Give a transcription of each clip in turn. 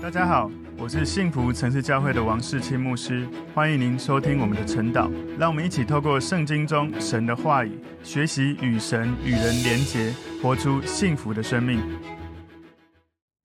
大家好，我是幸福城市教会的王世清牧师，欢迎您收听我们的晨祷。让我们一起透过圣经中神的话语，学习与神与人连结，活出幸福的生命。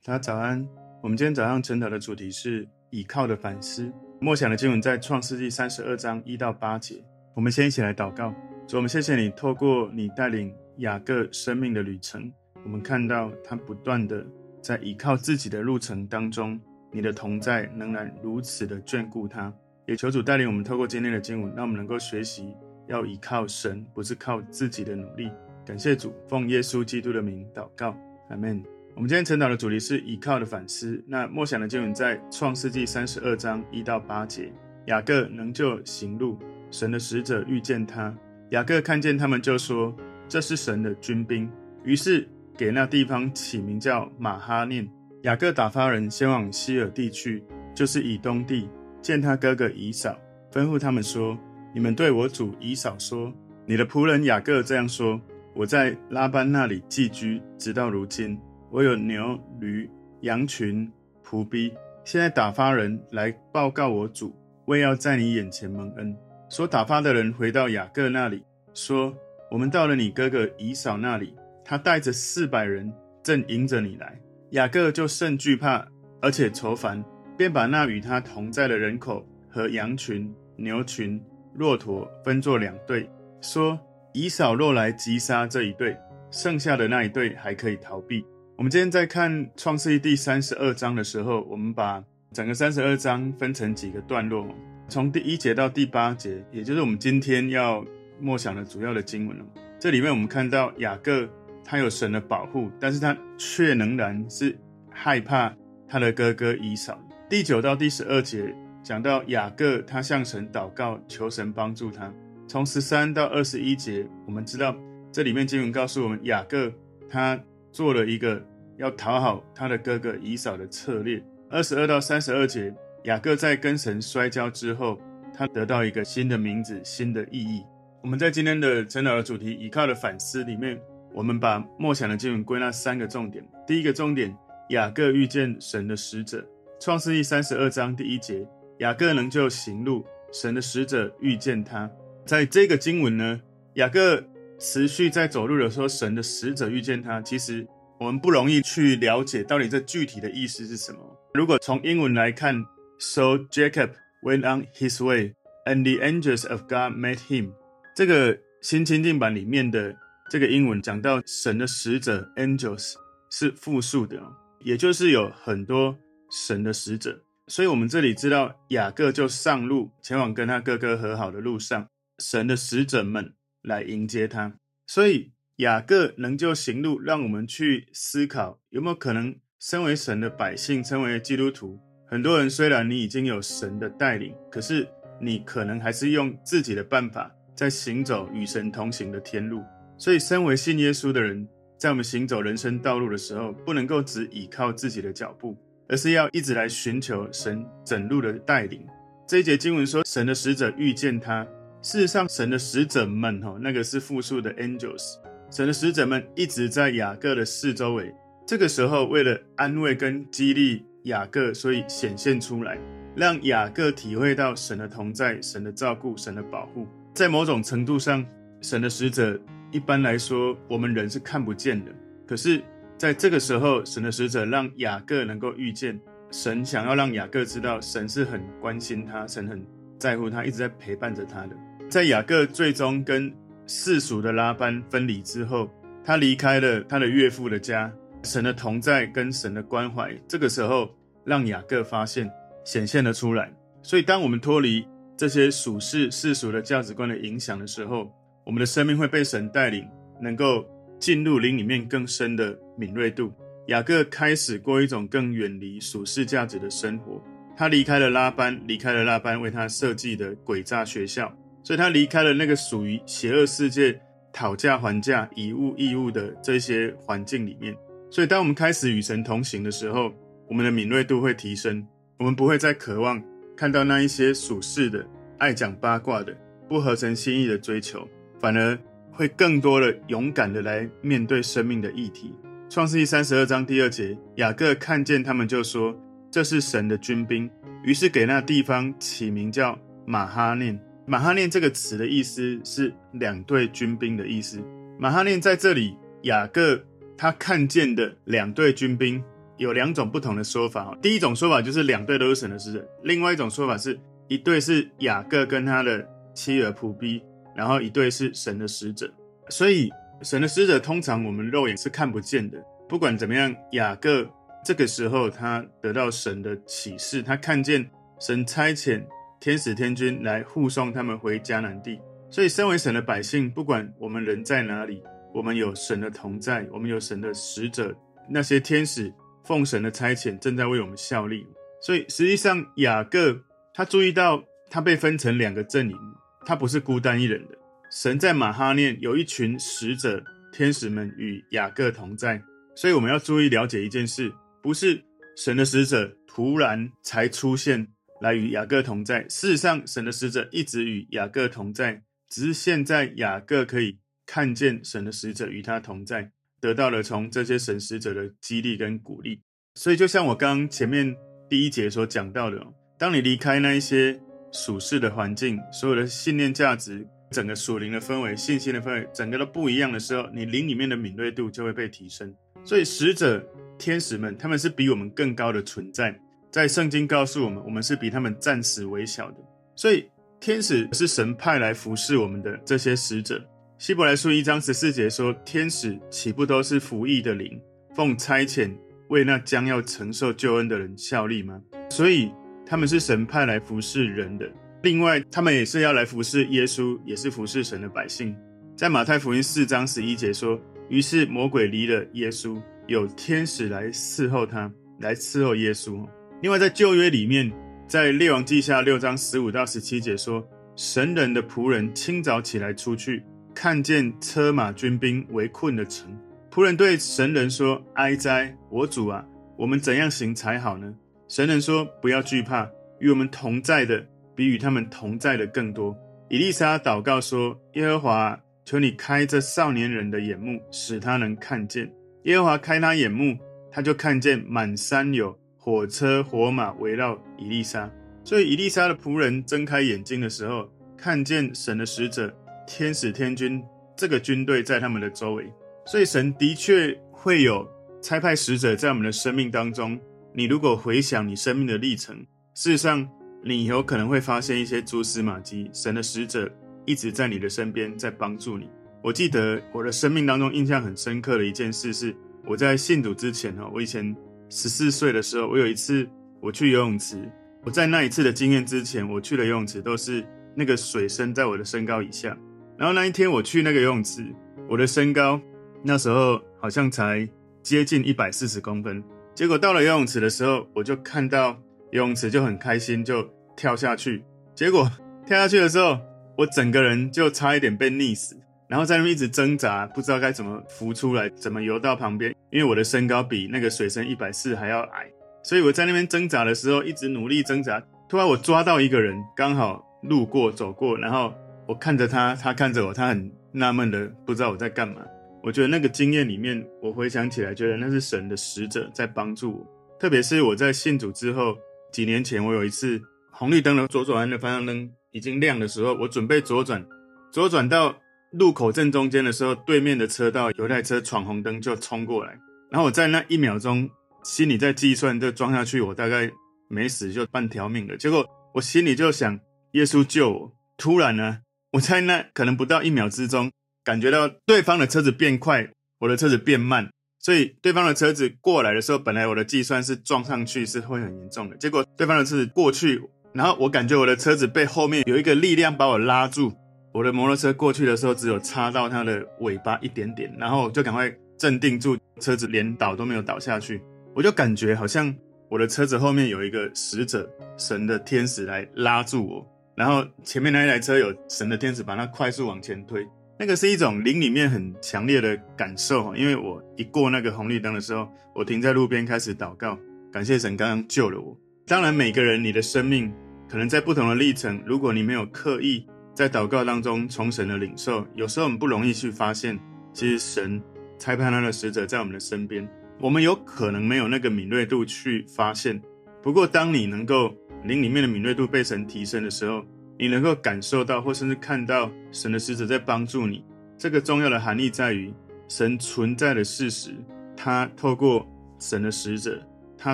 大家早安，我们今天早上晨祷的主题是倚靠的反思。默想的经文在创世纪三十二章一到八节。我们先一起来祷告，主，我们谢谢你，透过你带领雅各生命的旅程，我们看到他不断的。在依靠自己的路程当中，你的同在仍然如此的眷顾他。也求主带领我们，透过今天的经文，让我们能够学习要依靠神，不是靠自己的努力。感谢主，奉耶稣基督的名祷告，阿门。我们今天晨祷的主题是依靠的反思。那默想的经文在创世记三十二章一到八节。雅各仍旧行路，神的使者遇见他，雅各看见他们就说：“这是神的军兵。”于是。给那地方起名叫马哈念。雅各打发人先往西尔地去，就是以东地，见他哥哥以扫，吩咐他们说：“你们对我主以扫说，你的仆人雅各这样说：我在拉班那里寄居，直到如今，我有牛驴羊群仆婢。现在打发人来报告我主，为要在你眼前蒙恩。所打发的人回到雅各那里，说：我们到了你哥哥以扫那里。”他带着四百人，正迎着你来。雅各就甚惧怕，而且愁烦，便把那与他同在的人口和羊群、牛群、骆驼分作两队，说：以扫若来击杀这一队，剩下的那一队还可以逃避。我们今天在看创世记第三十二章的时候，我们把整个三十二章分成几个段落，从第一节到第八节，也就是我们今天要默想的主要的经文了。这里面我们看到雅各。他有神的保护，但是他却仍然是害怕他的哥哥以扫。第九到第十二节讲到雅各，他向神祷告，求神帮助他。从十三到二十一节，我们知道这里面经文告诉我们，雅各他做了一个要讨好他的哥哥以扫的策略。二十二到三十二节，雅各在跟神摔跤之后，他得到一个新的名字、新的意义。我们在今天的晨祷的主题“倚靠的反思”里面。我们把默想的经文归纳三个重点。第一个重点，雅各遇见神的使者。创世记三十二章第一节，雅各仍旧行路，神的使者遇见他。在这个经文呢，雅各持续在走路的时候，神的使者遇见他。其实我们不容易去了解到底这具体的意思是什么。如果从英文来看，So Jacob went on his way, and the angels of God met him。这个新清净版里面的。这个英文讲到神的使者 angels 是复数的，也就是有很多神的使者，所以我们这里知道雅各就上路前往跟他哥哥和好的路上，神的使者们来迎接他，所以雅各能就行路，让我们去思考有没有可能，身为神的百姓，身为基督徒，很多人虽然你已经有神的带领，可是你可能还是用自己的办法在行走与神同行的天路。所以，身为信耶稣的人，在我们行走人生道路的时候，不能够只倚靠自己的脚步，而是要一直来寻求神整路的带领。这一节经文说，神的使者遇见他。事实上，神的使者们，哈，那个是复数的 angels。神的使者们一直在雅各的四周围。这个时候，为了安慰跟激励雅各，所以显现出来，让雅各体会到神的同在、神的照顾、神的保护。在某种程度上，神的使者。一般来说，我们人是看不见的。可是，在这个时候，神的使者让雅各能够遇见神，想要让雅各知道，神是很关心他，神很在乎他，一直在陪伴着他的。在雅各最终跟世俗的拉班分离之后，他离开了他的岳父的家，神的同在跟神的关怀，这个时候让雅各发现显现了出来。所以，当我们脱离这些属世世俗的价值观的影响的时候，我们的生命会被神带领，能够进入灵里面更深的敏锐度。雅各开始过一种更远离属世价值的生活。他离开了拉班，离开了拉班为他设计的诡诈学校，所以他离开了那个属于邪恶世界讨价还价、以物易物的这些环境里面。所以，当我们开始与神同行的时候，我们的敏锐度会提升。我们不会再渴望看到那一些属世的、爱讲八卦的、不合神心意的追求。反而会更多的勇敢的来面对生命的议题。创世记三十二章第二节，雅各看见他们就说：“这是神的军兵。于是给那地方起名叫马哈念。马哈念这个词的意思是两队军兵的意思。马哈念在这里，雅各他看见的两队军兵有两种不同的说法。第一种说法就是两队都是神的使者，另外一种说法是一队是雅各跟他的妻儿仆婢，然后一对是神的使者。所以神的使者通常我们肉眼是看不见的。不管怎么样，雅各这个时候他得到神的启示，他看见神差遣。天使天军来护送他们回迦南地，所以身为神的百姓，不管我们人在哪里，我们有神的同在，我们有神的使者，那些天使奉神的差遣正在为我们效力。所以实际上雅各他注意到他被分成两个阵营，他不是孤单一人的。神在马哈念有一群使者天使们与雅各同在，所以我们要注意了解一件事，不是神的使者突然才出现。来与雅各同在。事实上，神的使者一直与雅各同在，只是现在雅各可以看见神的使者与他同在，得到了从这些神使者的激励跟鼓励。所以，就像我刚前面第一节所讲到的，当你离开那一些属世的环境，所有的信念价值、整个属灵的氛围、信心的氛围，整个都不一样的时候，你灵里面的敏锐度就会被提升。所以，使者、天使们，他们是比我们更高的存在。在圣经告诉我们，我们是比他们暂时微小的，所以天使是神派来服侍我们的这些使者。希伯来书一章十四节说：“天使岂不都是服役的灵，奉差遣为那将要承受救恩的人效力吗？”所以他们是神派来服侍人的。另外，他们也是要来服侍耶稣，也是服侍神的百姓。在马太福音四章十一节说：“于是魔鬼离了耶稣，有天使来伺候他，来伺候耶稣。”另外，在旧约里面，在列王记下六章十五到十七节说，神人的仆人清早起来出去，看见车马军兵围困的城，仆人对神人说：“哀哉，我主啊，我们怎样行才好呢？”神人说：“不要惧怕，与我们同在的比与他们同在的更多。”以丽莎祷告说：“耶和华，求你开这少年人的眼目，使他能看见。”耶和华开他眼目，他就看见满山有。火车火马围绕以丽莎，所以以丽莎的仆人睁开眼睛的时候，看见神的使者、天使、天军这个军队在他们的周围。所以神的确会有差派使者在我们的生命当中。你如果回想你生命的历程，事实上你有可能会发现一些蛛丝马迹。神的使者一直在你的身边，在帮助你。我记得我的生命当中印象很深刻的一件事是，我在信主之前哈，我以前。十四岁的时候，我有一次我去游泳池。我在那一次的经验之前，我去的游泳池都是那个水深在我的身高以下。然后那一天我去那个游泳池，我的身高那时候好像才接近一百四十公分。结果到了游泳池的时候，我就看到游泳池就很开心，就跳下去。结果跳下去的时候，我整个人就差一点被溺死。然后在那边一直挣扎，不知道该怎么浮出来，怎么游到旁边。因为我的身高比那个水深一百四还要矮，所以我在那边挣扎的时候，一直努力挣扎。突然我抓到一个人，刚好路过走过，然后我看着他，他看着我，他很纳闷的不知道我在干嘛。我觉得那个经验里面，我回想起来，觉得那是神的使者在帮助我。特别是我在信主之后几年前，我有一次红绿灯的左转弯的方向灯已经亮的时候，我准备左转，左转到。路口正中间的时候，对面的车道有一台车闯红灯就冲过来，然后我在那一秒钟心里在计算，这撞下去我大概没死就半条命了。结果我心里就想，耶稣救我。突然呢，我在那可能不到一秒之中，感觉到对方的车子变快，我的车子变慢，所以对方的车子过来的时候，本来我的计算是撞上去是会很严重的，结果对方的车子过去，然后我感觉我的车子被后面有一个力量把我拉住。我的摩托车过去的时候，只有擦到它的尾巴一点点，然后就赶快镇定住，车子连倒都没有倒下去。我就感觉好像我的车子后面有一个使者，神的天使来拉住我，然后前面那一台车有神的天使把它快速往前推。那个是一种灵里面很强烈的感受，因为我一过那个红绿灯的时候，我停在路边开始祷告，感谢神刚刚救了我。当然，每个人你的生命可能在不同的历程，如果你没有刻意。在祷告当中，从神的领受，有时候我们不容易去发现，其实神差派他的使者在我们的身边。我们有可能没有那个敏锐度去发现，不过，当你能够灵里面的敏锐度被神提升的时候，你能够感受到或甚至看到神的使者在帮助你。这个重要的含义在于，神存在的事实，他透过神的使者，他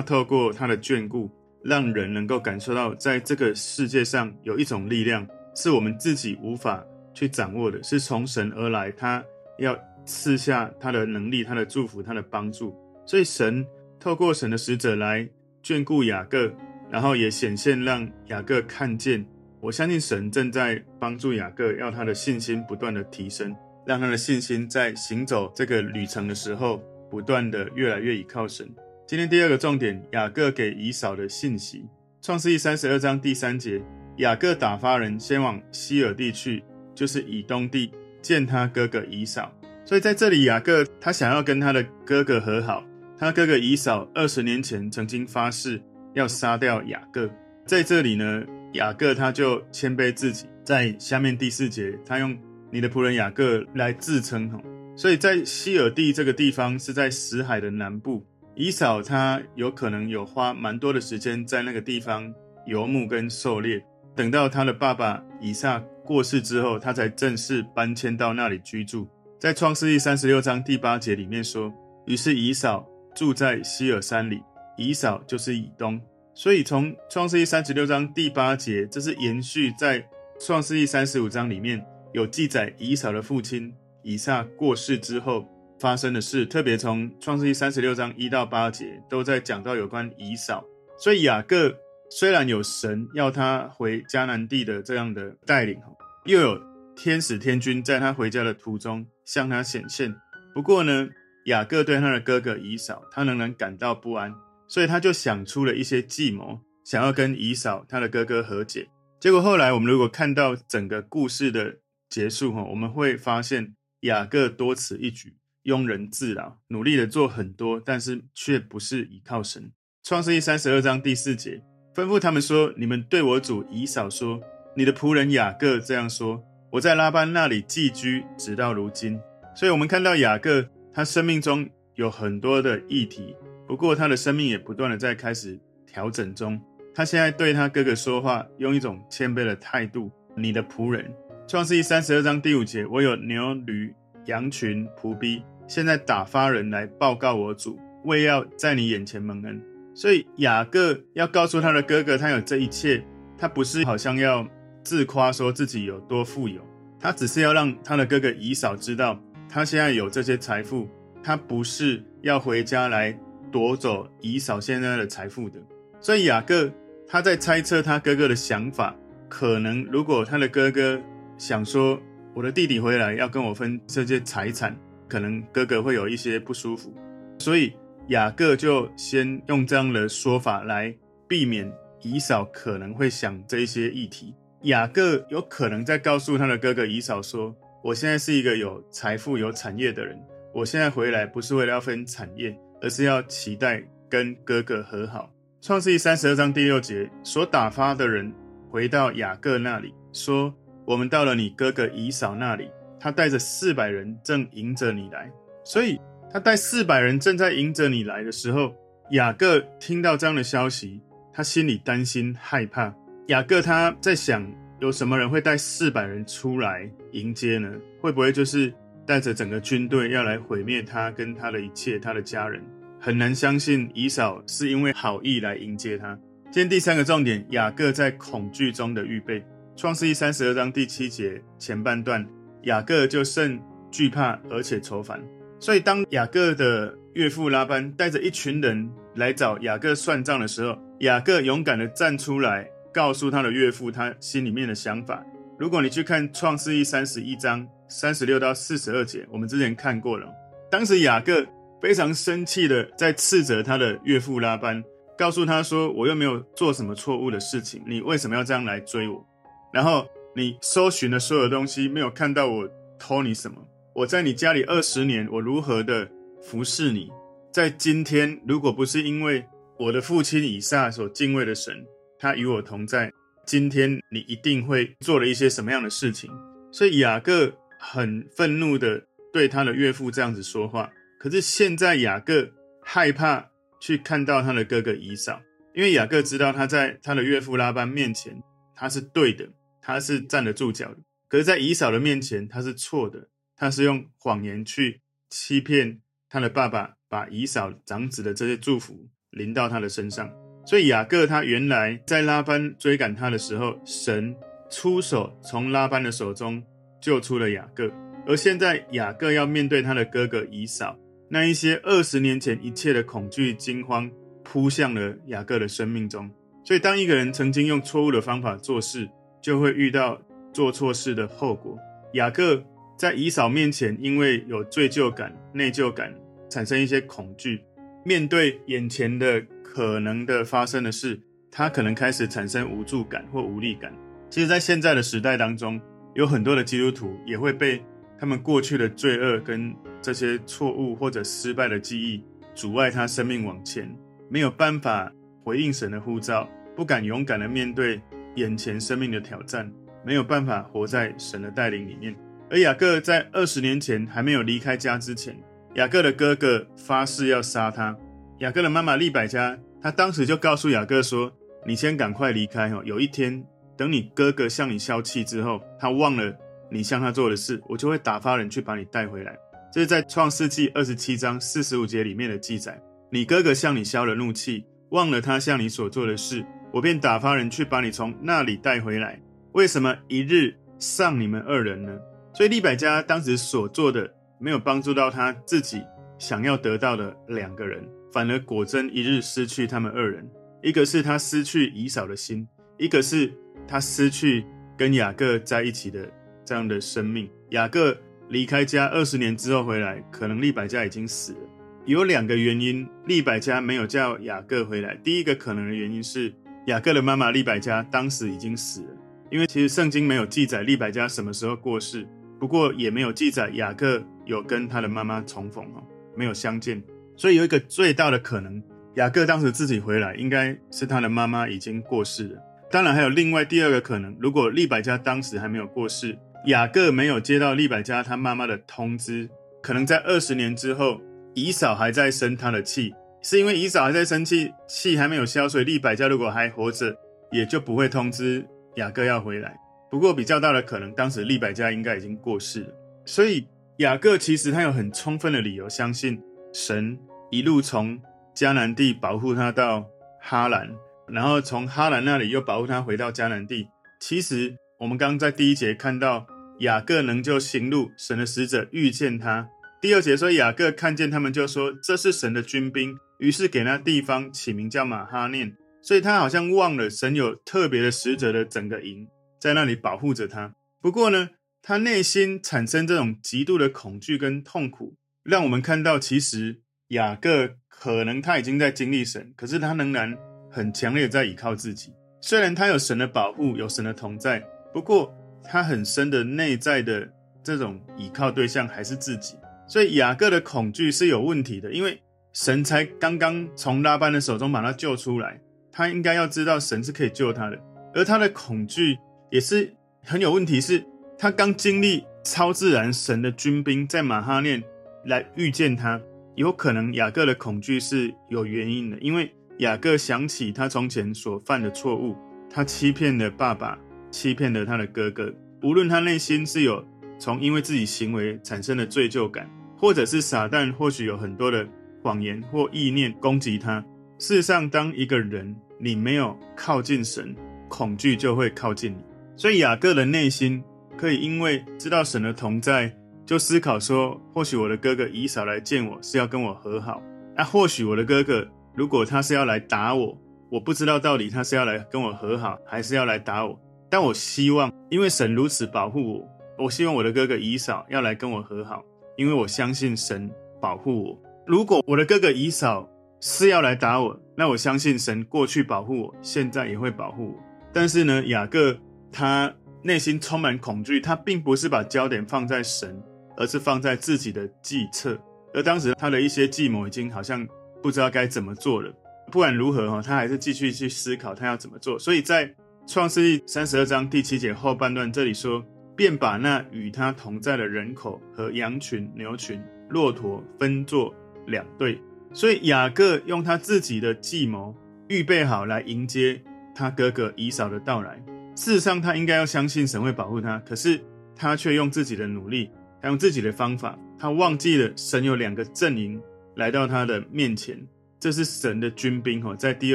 透过他的眷顾，让人能够感受到，在这个世界上有一种力量，是我们自己无法去掌握的，是从神而来，他要赐下他的能力、他的祝福、他的帮助。所以，神透过神的使者来。眷顾雅各，然后也显现让雅各看见。我相信神正在帮助雅各，要他的信心不断的提升，让他的信心在行走这个旅程的时候，不断的越来越倚靠神。今天第二个重点，雅各给以扫的信息。创世记三十二章第三节，雅各打发人先往西尔地去，就是以东地，见他哥哥以扫。所以在这里，雅各他想要跟他的哥哥和好。他哥哥以扫二十年前曾经发誓要杀掉雅各，在这里呢，雅各他就谦卑自己，在下面第四节，他用你的仆人雅各来自称。所以在希珥地这个地方是在死海的南部，以扫他有可能有花蛮多的时间在那个地方游牧跟狩猎，等到他的爸爸以撒过世之后，他才正式搬迁到那里居住。在创世记三十六章第八节里面说，于是以扫。住在希珥山里，以扫就是以东，所以从创世记三十六章第八节，这是延续在创世记三十五章里面有记载以扫的父亲以撒过世之后发生的事，特别从创世记三十六章一到八节都在讲到有关以扫，所以雅各虽然有神要他回迦南地的这样的带领，又有天使天军在他回家的途中向他显现，不过呢。雅各对他的哥哥以扫，他仍然感到不安，所以他就想出了一些计谋，想要跟以扫他的哥哥和解。结果后来，我们如果看到整个故事的结束，哈，我们会发现雅各多此一举，庸人自扰，努力的做很多，但是却不是倚靠神。创世记三十二章第四节，吩咐他们说：“你们对我主以嫂说，你的仆人雅各这样说：我在拉班那里寄居，直到如今。”所以，我们看到雅各。他生命中有很多的议题，不过他的生命也不断的在开始调整中。他现在对他哥哥说话，用一种谦卑的态度。你的仆人，创世记三十二章第五节，我有牛驴羊群仆婢，现在打发人来报告我主，为要在你眼前蒙恩。所以雅各要告诉他的哥哥，他有这一切，他不是好像要自夸说自己有多富有，他只是要让他的哥哥以扫知道。他现在有这些财富，他不是要回家来夺走以扫现在的财富的。所以雅各他在猜测他哥哥的想法，可能如果他的哥哥想说我的弟弟回来要跟我分这些财产，可能哥哥会有一些不舒服。所以雅各就先用这样的说法来避免以扫可能会想这一些议题。雅各有可能在告诉他的哥哥以扫说。我现在是一个有财富、有产业的人。我现在回来不是为了要分产业，而是要期待跟哥哥和好。创世记三十二章第六节，所打发的人回到雅各那里，说：“我们到了你哥哥以扫那里，他带着四百人正迎着你来。”所以，他带四百人正在迎着你来的时候，雅各听到这样的消息，他心里担心害怕。雅各他在想。有什么人会带四百人出来迎接呢？会不会就是带着整个军队要来毁灭他跟他的一切，他的家人？很难相信以扫是因为好意来迎接他。今天第三个重点，雅各在恐惧中的预备。创世记三十二章第七节前半段，雅各就甚惧怕而且愁烦。所以当雅各的岳父拉班带着一群人来找雅各算账的时候，雅各勇敢地站出来。告诉他的岳父，他心里面的想法。如果你去看创世记三十一章三十六到四十二节，我们之前看过了。当时雅各非常生气的在斥责他的岳父拉班，告诉他说：“我又没有做什么错误的事情，你为什么要这样来追我？然后你搜寻的所有东西，没有看到我偷你什么？我在你家里二十年，我如何的服侍你？在今天，如果不是因为我的父亲以撒所敬畏的神。”他与我同在。今天你一定会做了一些什么样的事情？所以雅各很愤怒的对他的岳父这样子说话。可是现在雅各害怕去看到他的哥哥以扫，因为雅各知道他在他的岳父拉班面前他是对的，他是站得住脚的。可是，在以扫的面前他是错的，他是用谎言去欺骗他的爸爸，把以扫长子的这些祝福临到他的身上。所以雅各他原来在拉班追赶他的时候，神出手从拉班的手中救出了雅各。而现在雅各要面对他的哥哥以扫，那一些二十年前一切的恐惧惊慌扑向了雅各的生命中。所以当一个人曾经用错误的方法做事，就会遇到做错事的后果。雅各在以扫面前，因为有罪疚感、内疚感，产生一些恐惧，面对眼前的可能的发生的事，他可能开始产生无助感或无力感。其实，在现在的时代当中，有很多的基督徒也会被他们过去的罪恶跟这些错误或者失败的记忆阻碍他生命往前，没有办法回应神的呼召，不敢勇敢的面对眼前生命的挑战，没有办法活在神的带领里面。而雅各在二十年前还没有离开家之前，雅各的哥哥发誓要杀他。雅各的妈妈利百加，她当时就告诉雅各说：“你先赶快离开哦，有一天等你哥哥向你消气之后，他忘了。”你向他做的事，我就会打发人去把你带回来。这是在创世纪二十七章四十五节里面的记载。你哥哥向你消了怒气，忘了他向你所做的事，我便打发人去把你从那里带回来。为什么一日丧你们二人呢？所以利百加当时所做的没有帮助到他自己想要得到的两个人，反而果真一日失去他们二人。一个是他失去以扫的心，一个是他失去跟雅各在一起的。这样的生命，雅各离开家二十年之后回来，可能利百加已经死了。有两个原因，利百加没有叫雅各回来。第一个可能的原因是，雅各的妈妈利百加当时已经死了，因为其实圣经没有记载利百加什么时候过世，不过也没有记载雅各有跟他的妈妈重逢哦，没有相见。所以有一个最大的可能，雅各当时自己回来，应该是他的妈妈已经过世了。当然还有另外第二个可能，如果利百加当时还没有过世。雅各没有接到利百加他妈妈的通知，可能在二十年之后，以嫂还在生他的气，是因为以嫂还在生气，气还没有消，所以利百加如果还活着，也就不会通知雅各要回来。不过比较大的可能，当时利百加应该已经过世了，所以雅各其实他有很充分的理由相信神一路从迦南地保护他到哈兰，然后从哈兰那里又保护他回到迦南地。其实。我们刚刚在第一节看到雅各能就行路，神的使者遇见他。第二节说雅各看见他们，就说这是神的军兵，于是给那地方起名叫马哈念。所以他好像忘了神有特别的使者的整个营在那里保护着他。不过呢，他内心产生这种极度的恐惧跟痛苦，让我们看到其实雅各可能他已经在经历神，可是他仍然很强烈在依靠自己。虽然他有神的保护，有神的同在。不过，他很深的内在的这种依靠对象还是自己，所以雅各的恐惧是有问题的，因为神才刚刚从拉班的手中把他救出来，他应该要知道神是可以救他的，而他的恐惧也是很有问题，是他刚经历超自然神的军兵在马哈念来遇见他，有可能雅各的恐惧是有原因的，因为雅各想起他从前所犯的错误，他欺骗了爸爸。欺骗了他的哥哥，无论他内心是有从因为自己行为产生的罪疚感，或者是撒旦或许有很多的谎言或意念攻击他。事实上，当一个人你没有靠近神，恐惧就会靠近你。所以雅各的内心可以因为知道神的同在，就思考说：或许我的哥哥以扫来见我是要跟我和好，那、或许我的哥哥如果他是要来打我，我不知道到底他是要来跟我和好，还是要来打我。但我希望，因为神如此保护我，我希望我的哥哥以扫要来跟我和好，因为我相信神保护我。如果我的哥哥以扫是要来打我，那我相信神过去保护我，现在也会保护我。但是呢，雅各他内心充满恐惧，他并不是把焦点放在神，而是放在自己的计策。而当时他的一些计谋已经好像不知道该怎么做了。不管如何哈，他还是继续去思考他要怎么做。所以在创世记三十二章第七节后半段，这里说，便把那与他同在的人口和羊群、牛群、骆驼分作两队。所以雅各用他自己的计谋预备好来迎接他哥哥以扫的到来。事实上，他应该要相信神会保护他，可是他却用自己的努力，他用自己的方法，他忘记了神有两个阵营来到他的面前，这是神的军兵。哈，在第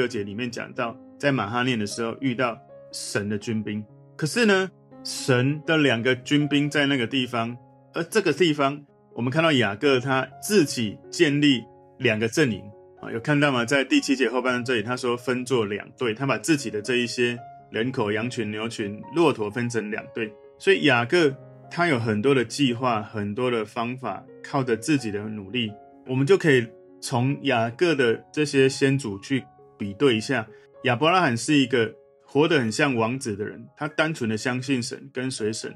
二节里面讲到，在马哈念的时候遇到神的军兵，可是呢，神的两个军兵在那个地方，而这个地方，我们看到雅各他自己建立两个阵营啊，有看到吗？在第七节后半段这里，他说分作两队，他把自己的这一些。人口、羊群、牛群、骆驼分成两队，所以雅各他有很多的计划，很多的方法，靠着自己的努力，我们就可以从雅各的这些先祖去比对一下。亚伯拉罕是一个活得很像王子的人，他单纯的相信神，跟随神，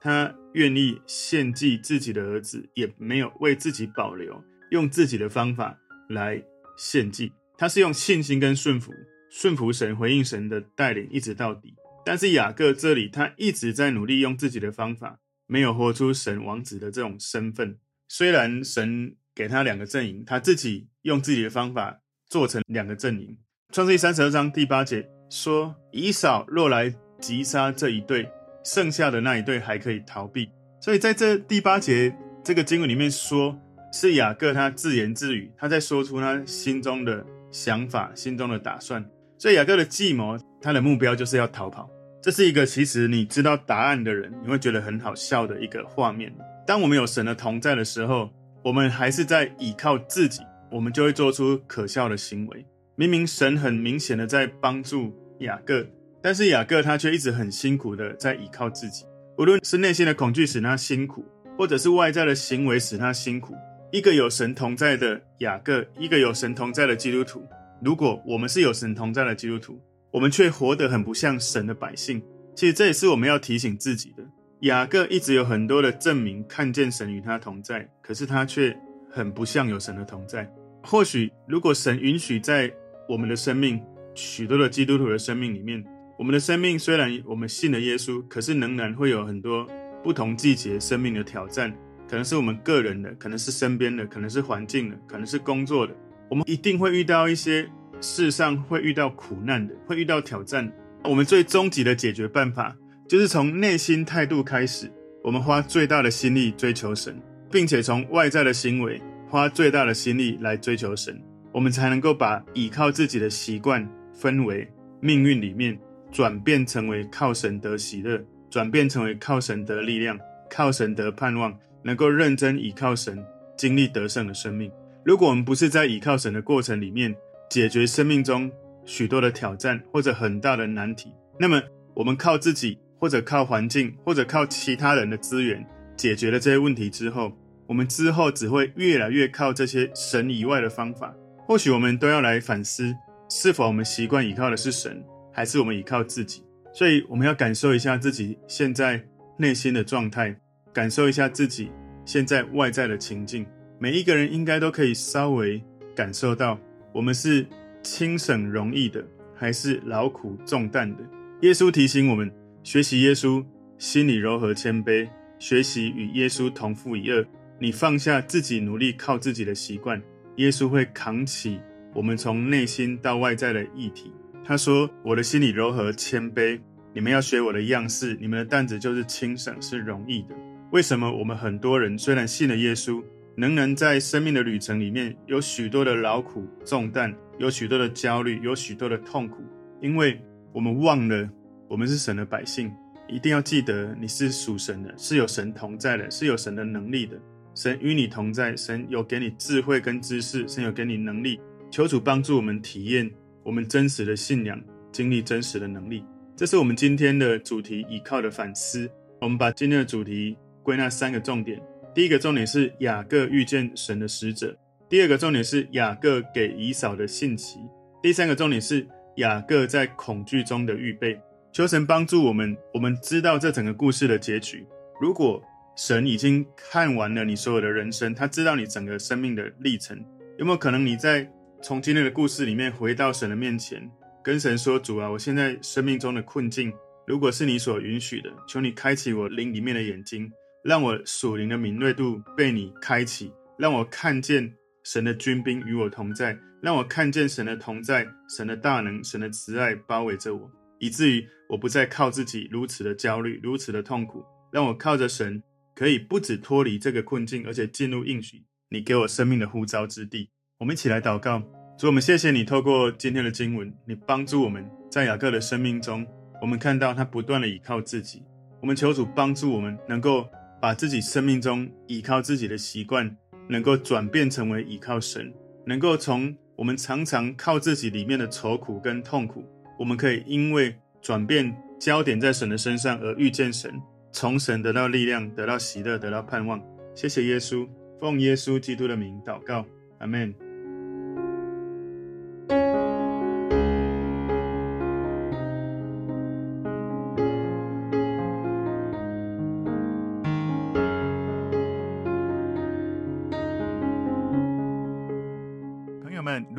他愿意献祭自己的儿子，也没有为自己保留，用自己的方法来献祭，他是用信心跟顺服。顺服神，回应神的带领，一直到底。但是雅各这里，他一直在努力用自己的方法，没有活出神王子的这种身份。虽然神给他两个阵营，他自己用自己的方法做成两个阵营。创世记三十二章第八节说：“以扫若来击杀这一队，剩下的那一队还可以逃避。”所以在这第八节这个经文里面说，是雅各他自言自语，他在说出他心中的想法、心中的打算。所以雅各的计谋，他的目标就是要逃跑。这是一个其实你知道答案的人，你会觉得很好笑的一个画面。当我们有神的同在的时候，我们还是在倚靠自己，我们就会做出可笑的行为。明明神很明显的在帮助雅各，但是雅各他却一直很辛苦的在倚靠自己。无论是内心的恐惧使他辛苦，或者是外在的行为使他辛苦。一个有神同在的雅各，一个有神同在的基督徒。如果我们是有神同在的基督徒，我们却活得很不像神的百姓，其实这也是我们要提醒自己的。雅各一直有很多的证明，看见神与他同在，可是他却很不像有神的同在。或许如果神允许在我们的生命，许多的基督徒的生命里面，我们的生命虽然我们信了耶稣，可是仍然会有很多不同季节生命的挑战，可能是我们个人的，可能是身边的，可能是环境的，可能是工作的。我们一定会遇到一些世上会遇到苦难的，会遇到挑战。我们最终极的解决办法，就是从内心态度开始，我们花最大的心力追求神，并且从外在的行为花最大的心力来追求神，我们才能够把倚靠自己的习惯、氛围、命运里面转变成为靠神得喜乐，转变成为靠神得力量，靠神得盼望，能够认真倚靠神，经历得胜的生命。如果我们不是在倚靠神的过程里面解决生命中许多的挑战或者很大的难题，那么我们靠自己或者靠环境或者靠其他人的资源解决了这些问题之后，我们之后只会越来越靠这些神以外的方法。或许我们都要来反思，是否我们习惯依靠的是神，还是我们依靠自己？所以我们要感受一下自己现在内心的状态，感受一下自己现在外在的情境。每一个人应该都可以稍微感受到，我们是轻省容易的，还是劳苦重担的。耶稣提醒我们，学习耶稣，心里柔和谦卑，学习与耶稣同负一轭。你放下自己努力靠自己的习惯，耶稣会扛起我们从内心到外在的议题。他说：“我的心里柔和谦卑，你们要学我的样式，你们的担子就是轻省，是容易的。”为什么我们很多人虽然信了耶稣，仍然在生命的旅程里面有许多的劳苦重担，有许多的焦虑，有许多的痛苦，因为我们忘了我们是神的百姓。一定要记得你是属神的，是有神同在的，是有神的能力的。神与你同在，神有给你智慧跟知识，神有给你能力。求主帮助我们体验我们真实的信仰，经历真实的能力。这是我们今天的主题，倚靠的反思。我们把今天的主题归纳三个重点。第一个重点是雅各遇见神的使者，第二个重点是雅各给以扫的信息，第三个重点是雅各在恐惧中的预备。求神帮助我们，我们知道这整个故事的结局。如果神已经看完了你所有的人生，他知道你整个生命的历程，有没有可能你在从今天的故事里面回到神的面前，跟神说：“主啊，我现在生命中的困境，如果是你所允许的，求你开启我灵里面的眼睛。”让我属灵的敏锐度被你开启，让我看见神的军兵与我同在，让我看见神的同在、神的大能、神的慈爱包围着我，以至于我不再靠自己如此的焦虑、如此的痛苦。让我靠着神，可以不止脱离这个困境，而且进入应许你给我生命的呼召之地。我们一起来祷告，主，我们谢谢你透过今天的经文，你帮助我们在雅各的生命中，我们看到他不断的倚靠自己。我们求主帮助我们，能够把自己生命中依靠自己的习惯，能够转变成为依靠神，能够从我们常常靠自己里面的愁苦跟痛苦，我们可以因为转变焦点在神的身上而遇见神，从神得到力量，得到喜乐，得到盼望。谢谢耶稣，奉耶稣基督的名祷告，阿门。